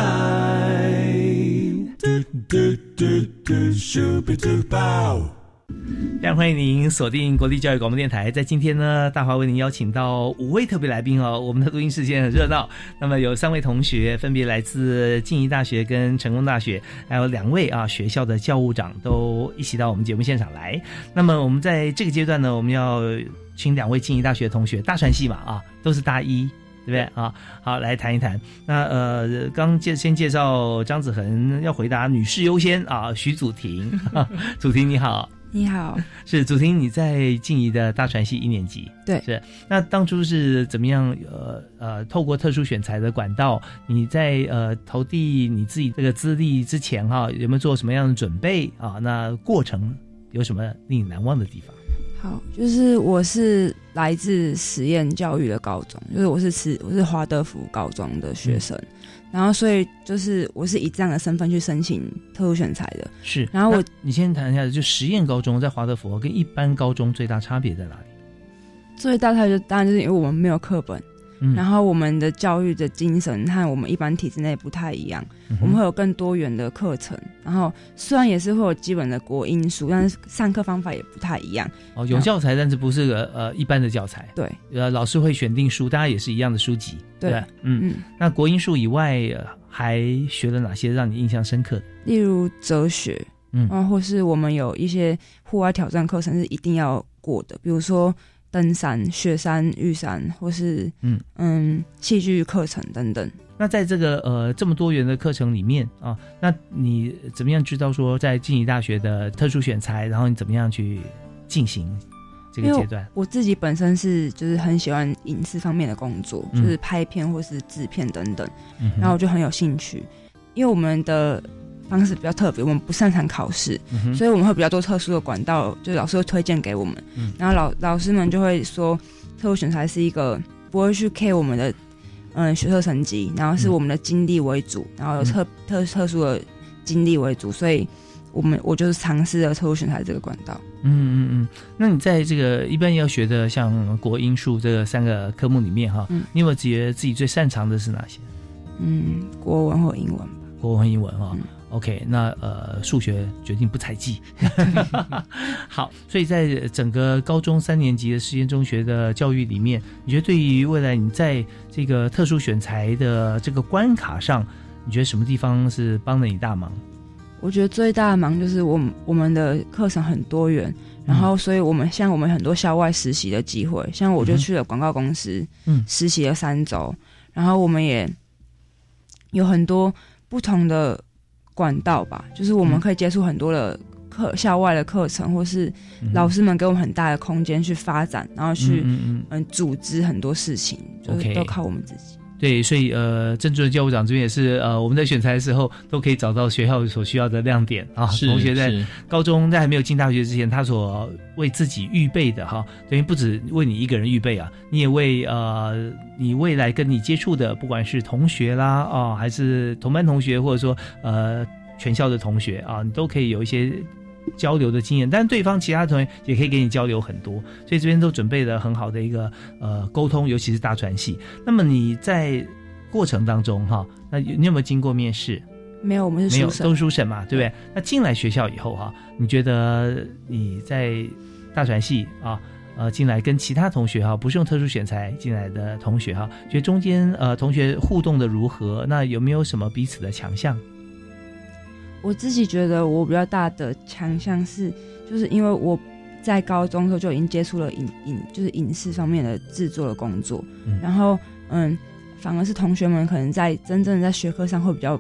非常欢迎您锁定国立教育广播电台。在今天呢，大华为您邀请到五位特别来宾哦。我们的录音室间很热闹。那么有三位同学，分别来自静宜大学跟成功大学，还有两位啊学校的教务长都一起到我们节目现场来。那么我们在这个阶段呢，我们要请两位静宜大学同学，大传系嘛啊，都是大一。对不对啊？好，来谈一谈。那呃，刚介先介绍张子恒，要回答女士优先啊。徐祖婷，[laughs] 祖婷你好，你好，是祖婷，你在静怡的大传系一年级，对，是。那当初是怎么样？呃呃，透过特殊选材的管道，你在呃投递你自己这个资历之前哈，有没有做什么样的准备啊？那过程有什么令你难忘的地方？好，就是我是来自实验教育的高中，就是我是是我是华德福高中的学生，然后所以就是我是以这样的身份去申请特殊选材的。是，然后我你先谈一下，就实验高中在华德福跟一般高中最大差别在哪里？最大差别当然就是因为我们没有课本。然后我们的教育的精神和我们一般体制内不太一样，我们会有更多元的课程。然后虽然也是会有基本的国英数，但是上课方法也不太一样。哦，有教材，但是不是个呃一般的教材。对，呃，老师会选定书，大家也是一样的书籍。对，嗯嗯。那国英数以外还学了哪些让你印象深刻？例如哲学，嗯，或是我们有一些户外挑战课程是一定要过的，比如说。登山、雪山、玉山，或是嗯嗯戏剧课程等等。那在这个呃这么多元的课程里面啊，那你怎么样知道说在静宜大学的特殊选材，然后你怎么样去进行这个阶段？我自己本身是就是很喜欢影视方面的工作，就是拍片或是制片等等，然后我就很有兴趣。因为我们的方式比较特别，我们不擅长考试，所以我们会比较多特殊的管道，就老师会推荐给我们，然后老老师们就会说，特殊选材是一个不会去 care 我们的嗯学测成绩，然后是我们的经历为主，然后有特特特殊的经历为主，所以我们我就是尝试了特殊选材这个管道。嗯嗯嗯，那你在这个一般要学的像国英数这三个科目里面哈，你有没有觉得自己最擅长的是哪些？嗯，国文或英文吧。国文、英文哈，OK，那呃，数学决定不采集。[laughs] 好，所以在整个高中三年级的实验中学的教育里面，你觉得对于未来你在这个特殊选材的这个关卡上，你觉得什么地方是帮了你大忙？我觉得最大的忙就是我我们的课程很多元，然后所以我们像我们很多校外实习的机会，像我就去了广告公司，嗯，实习了三周，然后我们也有很多。不同的管道吧，就是我们可以接触很多的课校外的课程，或是老师们给我们很大的空间去发展，然后去嗯组织很多事情，就是都靠我们自己。对，所以呃，郑主任教务长这边也是呃，我们在选材的时候都可以找到学校所需要的亮点啊。同学在高中在还没有进大学之前，他所为自己预备的哈，等于不止为你一个人预备啊，你也为呃你未来跟你接触的，不管是同学啦啊，还是同班同学，或者说呃全校的同学啊，你都可以有一些。交流的经验，但是对方其他同学也可以给你交流很多，所以这边都准备了很好的一个呃沟通，尤其是大传系。那么你在过程当中哈，那你有没有经过面试？没有，我们是没有都书审嘛，对不对？那进来学校以后哈，你觉得你在大传系啊，呃，进来跟其他同学哈，不是用特殊选材进来的同学哈，觉得中间呃同学互动的如何？那有没有什么彼此的强项？我自己觉得我比较大的强项是，就是因为我在高中的时候就已经接触了影影，就是影视方面的制作的工作，然后嗯，反而是同学们可能在真正在学科上会比较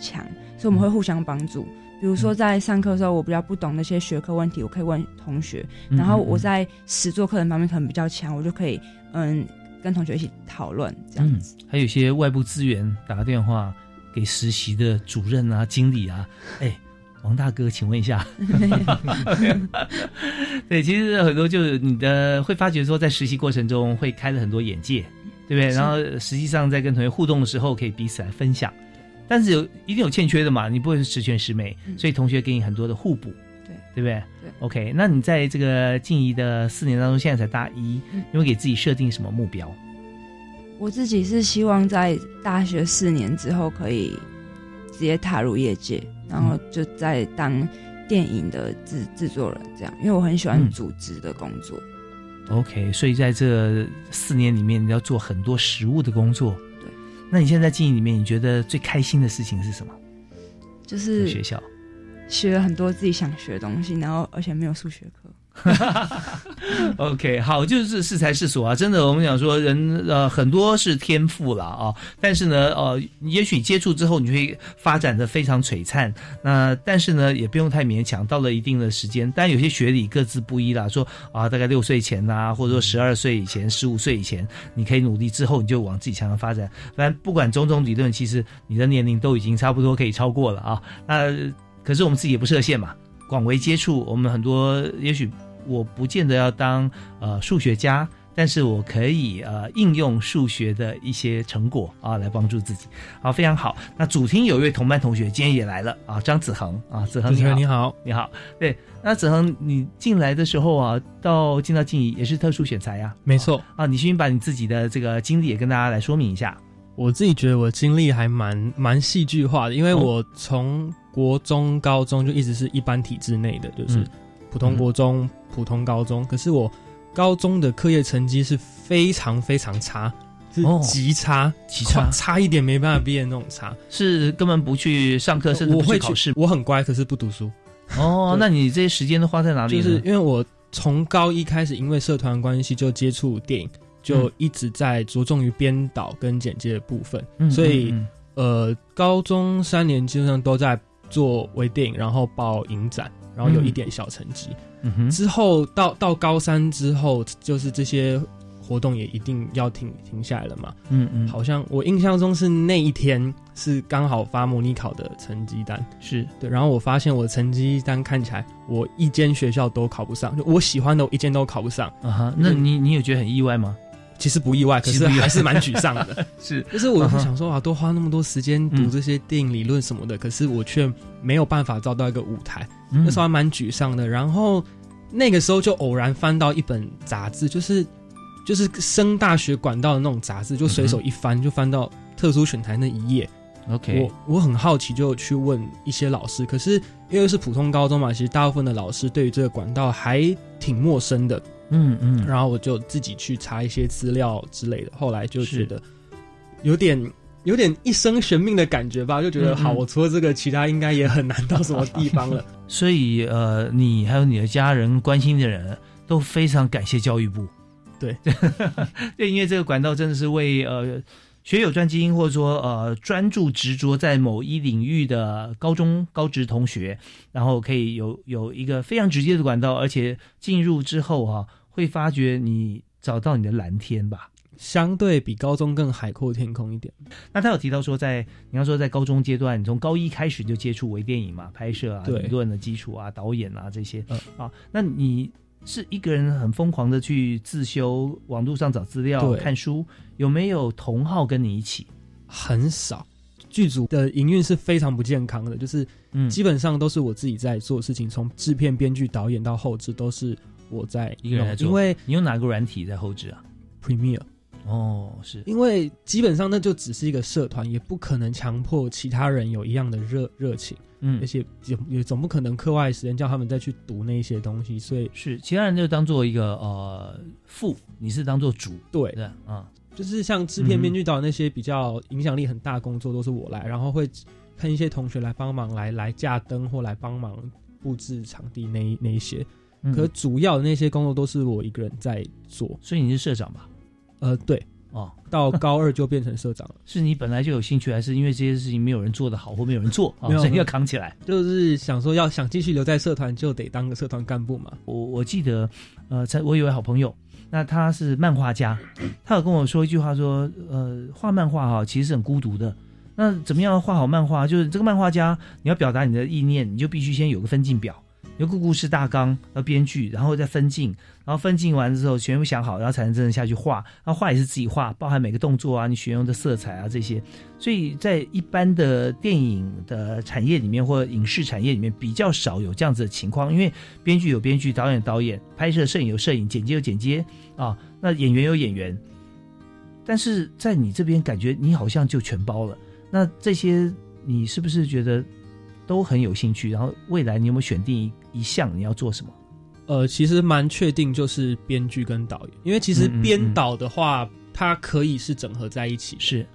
强，所以我们会互相帮助。比如说在上课的时候，我比较不懂那些学科问题，我可以问同学，然后我在实作课程方面可能比较强，我就可以嗯跟同学一起讨论这样子。还有一些外部资源，打个电话。给实习的主任啊、经理啊，哎，王大哥，请问一下。[laughs] 对，其实很多就是你的会发觉说，在实习过程中会开了很多眼界，对不对？然后实际上在跟同学互动的时候，可以彼此来分享。但是有一定有欠缺的嘛，你不会是十全十美，所以同学给你很多的互补，对对不对？对。OK，那你在这个静怡的四年当中，现在才大一，你会给自己设定什么目标？我自己是希望在大学四年之后可以直接踏入业界，然后就在当电影的制制作人这样，因为我很喜欢组织的工作。OK，所以在这四年里面，你要做很多实务的工作。对，那你现在经营里面，你觉得最开心的事情是什么？就是学校学了很多自己想学的东西，然后而且没有数学课。[laughs] OK，好，就是适才适所啊！真的，我们讲说人呃很多是天赋了啊，但是呢，呃，也许接触之后你会发展的非常璀璨。那但是呢，也不用太勉强。到了一定的时间，但有些学理各自不一啦。说啊，大概六岁前呐，或者说十二岁以前、十五岁以前，你可以努力，之后你就往自己强的发展。反正不管种种理论，其实你的年龄都已经差不多可以超过了啊。那可是我们自己也不设限嘛，广为接触，我们很多也许。我不见得要当呃数学家，但是我可以呃应用数学的一些成果啊来帮助自己，好，非常好。那主厅有一位同班同学今天也来了啊，张子恒啊，子恒你好，你好，你好。对，那子恒你进来的时候啊，到进到静怡也是特殊选材呀，没错。啊，你先把你自己的这个经历也跟大家来说明一下。我自己觉得我经历还蛮蛮戏剧化的，因为我从国中、高中就一直是一般体制内的，就是普通国中。普通高中，可是我高中的课业成绩是非常非常差，是极差，极差，差一点没办法毕业那种差，是根本不去上课，甚至不去考试。我很乖，可是不读书。哦，那你这些时间都花在哪里？就是因为我从高一开始，因为社团关系就接触电影，就一直在着重于编导跟剪接的部分，所以呃，高中三年基本上都在做微电影，然后报影展，然后有一点小成绩。嗯哼，之后到到高三之后，就是这些活动也一定要停停下来了嘛。嗯嗯，好像我印象中是那一天是刚好发模拟考的成绩单，是对。然后我发现我的成绩单看起来，我一间学校都考不上，就我喜欢的我一间都考不上。啊哈，那你你有觉得很意外吗？其实不意外，可是还是蛮沮丧的。[laughs] 是，就是我会想说啊，多花那么多时间读这些电影理论什么的，可是我却没有办法找到一个舞台，那时候还蛮沮丧的。然后那个时候就偶然翻到一本杂志，就是就是升大学管道的那种杂志，就随手一翻就翻到特殊选材那一页。OK，我我很好奇，就去问一些老师，可是因为是普通高中嘛，其实大部分的老师对于这个管道还挺陌生的。嗯嗯，然后我就自己去查一些资料之类的，后来就觉得有点有点一生悬命的感觉吧，就觉得、好，我除了这个，其他应该也很难到什么地方了。[laughs] 所以呃，你还有你的家人关心的人都非常感谢教育部。对 [laughs] 对，因为这个管道真的是为呃学有专精，或者说呃专注执着在某一领域的高中高职同学，然后可以有有一个非常直接的管道，而且进入之后啊，会发觉你找到你的蓝天吧。相对比高中更海阔天空一点。那他有提到说在，你要说在高中阶段，你从高一开始就接触微电影嘛，拍摄啊、理论的基础啊、导演啊这些、嗯啊，那你是一个人很疯狂的去自修，网络上找资料、看书，有没有同好跟你一起？很少。剧组的营运是非常不健康的，就是嗯基本上都是我自己在做事情，从制片、编剧、导演到后置都是我在一个人在做，因为你用哪个软体在后置啊？Premiere。哦，是。因为基本上那就只是一个社团，也不可能强迫其他人有一样的热热情，嗯。而且也也总不可能课外时间叫他们再去读那些东西，所以是其他人就当做一个呃副，你是当做主，对。的啊，就是像制片、嗯编剧、导那些比较影响力很大的工作都是我来，然后会看一些同学来帮忙来来架灯或来帮忙布置场地那那一些，嗯可主要的那些工作都是我一个人在做，所以你是社长吧？呃，对，哦，到高二就变成社长了。[laughs] 是你本来就有兴趣，还是因为这些事情没有人做得好，或没有人做，啊 [laughs] 没有所以要扛起来？就是想说要想继续留在社团，就得当个社团干部嘛。我我记得，呃，在我有位好朋友，那他是漫画家，他有跟我说一句话说，呃，画漫画哈其实是很孤独的。那怎么样画好漫画？就是这个漫画家，你要表达你的意念，你就必须先有个分镜表，有个故事大纲，要编剧，然后再分镜，然后分镜完之后全部想好，然后才能真正下去画。然后画也是自己画，包含每个动作啊，你选用的色彩啊这些。所以在一般的电影的产业里面，或者影视产业里面，比较少有这样子的情况，因为编剧有编剧，导演有导演，拍摄摄影有摄影，剪接有剪接啊，那演员有演员。但是在你这边，感觉你好像就全包了。那这些你是不是觉得都很有兴趣？然后未来你有没有选定一一一项你要做什么？呃，其实蛮确定就是编剧跟导演，因为其实编导的话，它可以是整合在一起，是。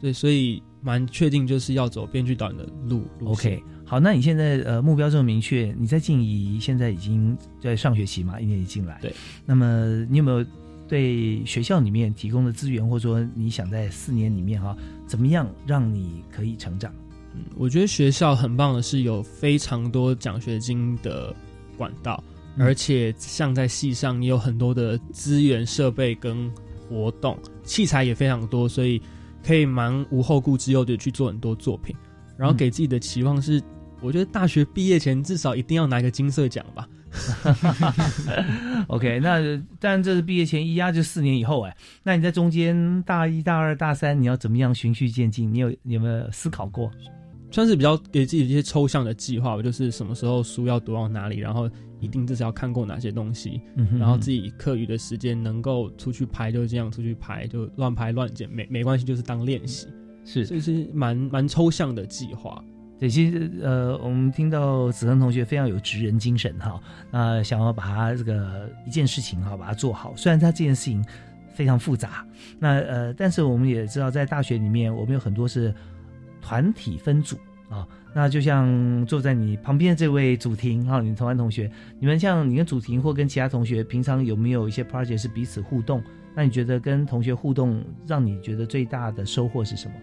对，所以蛮确定就是要走编剧导演的路路 OK，好，那你现在呃目标这么明确，你在静怡现在已经在上学期嘛，一年级进来，对，那么你有没有对学校里面提供的资源，或者说你想在四年里面哈、怎么样让你可以成长？嗯，我觉得学校很棒的是有非常多奖学金的管道，嗯而且像在系上也有很多的资源、设备跟活动，器材也非常多，所以可以蛮无后顾之忧的去做很多作品。然后给自己的期望是，我觉得大学毕业前至少一定要拿一个金色奖吧。[laughs] OK，那但这是毕业前一压就四年以后哎，那你在中间大一、大二、大三，你要怎么样循序渐进？你有你有没有思考过？算是比较给自己一些抽象的计划吧，就是什么时候书要读到哪里，然后一定至少要看过哪些东西，嗯哼然后自己课余的时间能够出去拍就这样出去拍，就乱拍乱剪没没关系，就是当练习，是，所以是蛮蛮抽象的计划。对，其实呃，我们听到子恒同学非常有职人精神哈，那、想要把他这个一件事情哈把它做好，虽然他这件事情非常复杂，那呃，但是我们也知道在大学里面，我们有很多是团体分组啊。那就像坐在你旁边的这位祖婷哈，你同班同学，你们像你跟祖婷或跟其他同学，平常有没有一些 project 是彼此互动？那你觉得跟同学互动，让你觉得最大的收获是什么？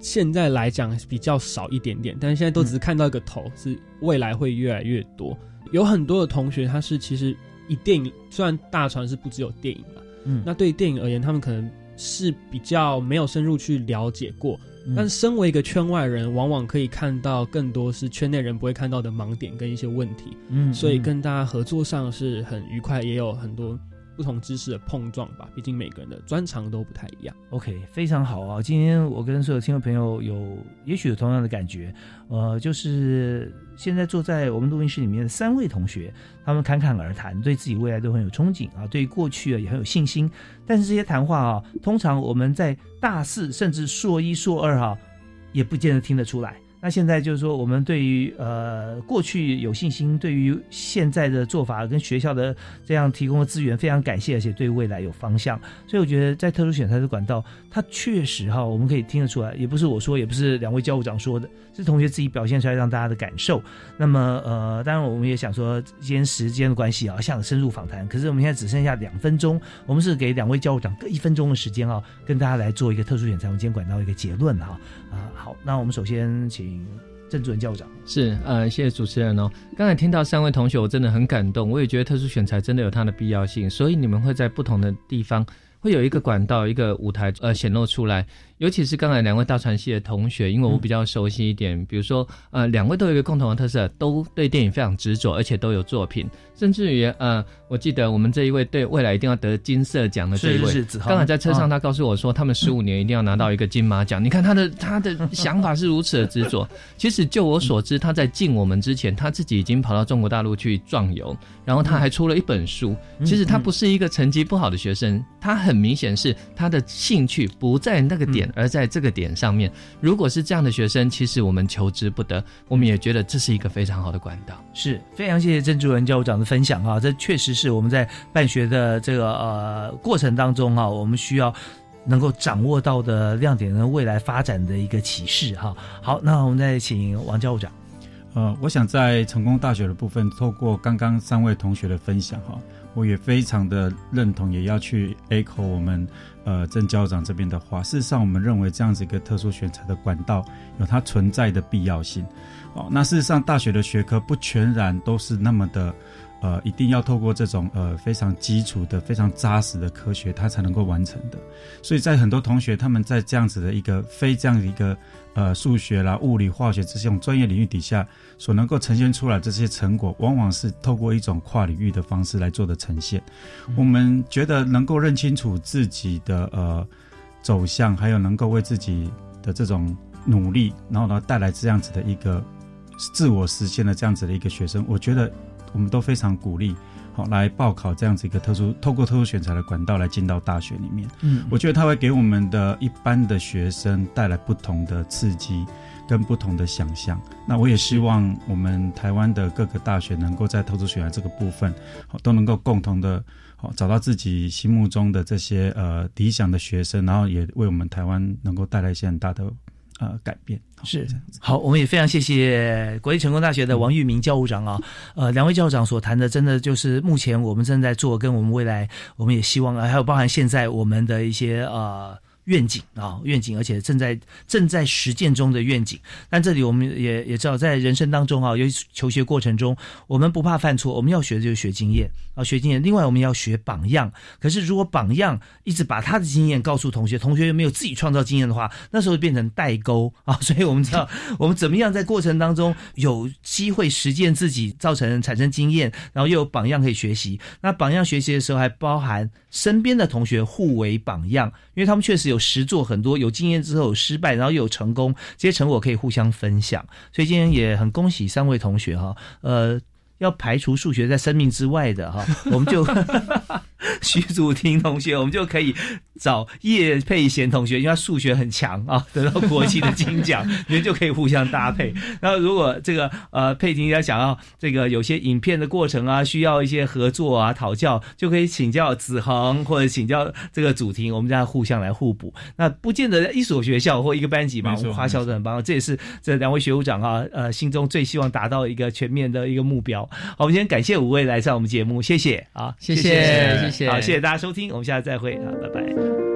现在来讲比较少一点点，但是现在都只是看到一个头，是未来会越来越多。有很多的同学，他是其实以电影，虽然大船是不只有电影嘛，嗯，那对电影而言，他们可能是比较没有深入去了解过。但身为一个圈外人，往往可以看到更多是圈内人不会看到的盲点跟一些问题，嗯，所以跟大家合作上是很愉快，也有很多。不同知识的碰撞吧，毕竟每个人的专长都不太一样。OK，非常好啊！今天我跟所有听众朋友有，也许有同样的感觉，呃，就是现在坐在我们录音室里面的三位同学，他们侃侃而谈，对自己未来都很有憧憬啊，对过去啊也很有信心。但是这些谈话啊，通常我们在大四甚至硕一、硕二哈，也不见得听得出来。那现在就是说，我们对于呃过去有信心，对于现在的做法跟学校的这样提供的资源非常感谢，而且对未来有方向。所以我觉得在特殊选材的管道，它确实哈，我们可以听得出来，也不是我说，也不是两位教务长说的，是同学自己表现出来让大家的感受。那么呃，当然我们也想说，今天时间的关系啊，想深入访谈，可是我们现在只剩下两分钟，我们是给两位教务长各一分钟的时间啊，跟大家来做一个特殊选材，我们今天管道一个结论哈啊。好，那我们首先请。郑主任教长是呃，谢谢主持人哦。刚才听到三位同学，我真的很感动。我也觉得特殊选材真的有它的必要性，所以你们会在不同的地方会有一个管道、一个舞台呃显露出来。尤其是刚才两位大传系的同学，因为我比较熟悉一点，比如说呃，两位都有一个共同的特色，都对电影非常执着，而且都有作品。甚至于，呃，我记得我们这一位对未来一定要得金色奖的这一位，刚才在车上他告诉我说，他们十五年一定要拿到一个金马奖。你看他的他的想法是如此的执着。其实就我所知，他在进我们之前，他自己已经跑到中国大陆去壮游，然后他还出了一本书。其实他不是一个成绩不好的学生，他很明显是他的兴趣不在那个点，而在这个点上面。如果是这样的学生，其实我们求之不得。我们也觉得这是一个非常好的管道。是非常谢谢郑主任教务长的。分享哈，这确实是我们在办学的这个呃过程当中哈，我们需要能够掌握到的亮点跟未来发展的一个启示哈。好，那我们再请王教务长。呃，我想在成功大学的部分，透过刚刚三位同学的分享哈，我也非常的认同，也要去 echo 我们呃郑教长这边的话。事实上，我们认为这样子一个特殊选材的管道有它存在的必要性。哦，那事实上，大学的学科不全然都是那么的。呃，一定要透过这种呃非常基础的、非常扎实的科学，它才能够完成的。所以在很多同学他们在这样子的一个非这样的一个呃数学啦、物理、化学这种专业领域底下，所能够呈现出来这些成果，往往是透过一种跨领域的方式来做的呈现。我们觉得能够认清楚自己的呃走向，还有能够为自己的这种努力，然后呢带来这样子的一个自我实现的这样子的一个学生，我觉得。我们都非常鼓励，好来报考这样子一个特殊，透过特殊选材的管道来进到大学里面。嗯，我觉得它会给我们的一般的学生带来不同的刺激跟不同的想象。那我也希望我们台湾的各个大学能够在特殊选材这个部分，好都能够共同的，好找到自己心目中的这些呃理想的学生，然后也为我们台湾能够带来一些很大的。呃，改变是好，我们也非常谢谢国立成功大学的王玉明教务长啊，呃，两位教务长所谈的，真的就是目前我们正在做，跟我们未来，我们也希望，还有包含现在我们的一些呃。愿景啊，愿景，而且正在正在实践中的愿景。但这里我们也也知道，在人生当中啊，尤其求学过程中，我们不怕犯错，我们要学的就是学经验啊，学经验。另外，我们要学榜样。可是，如果榜样一直把他的经验告诉同学，同学又没有自己创造经验的话，那时候变成代沟啊。[laughs] 所以我们知道，我们怎么样在过程当中有机会实践自己，造成产生经验，然后又有榜样可以学习。那榜样学习的时候，还包含身边的同学互为榜样，因为他们确实有。实做很多，有经验之后有失败，然后又有成功，这些成果可以互相分享。所以今天也很恭喜三位同学哈，呃，要排除数学在生命之外的哈，我们就。[laughs] [laughs] 徐祖婷同学，我们就可以找叶佩贤同学，因为他数学很强啊，[laughs] 得到国际的金奖，[laughs] 你们就可以互相搭配。然后如果这个呃佩婷要想要这个有些影片的过程啊，需要一些合作啊讨教，就可以请教子恒或者请教这个祖婷，我们这样互相来互补。那不见得一所学校或一个班级嘛，我们花销都很棒。这也是这两位学务长啊，呃心中最希望达到一个全面的一个目标。好，我们今天感谢五位来上我们节目，谢谢啊，谢谢谢。好，谢谢大家收听，我们下次再会，好，拜拜。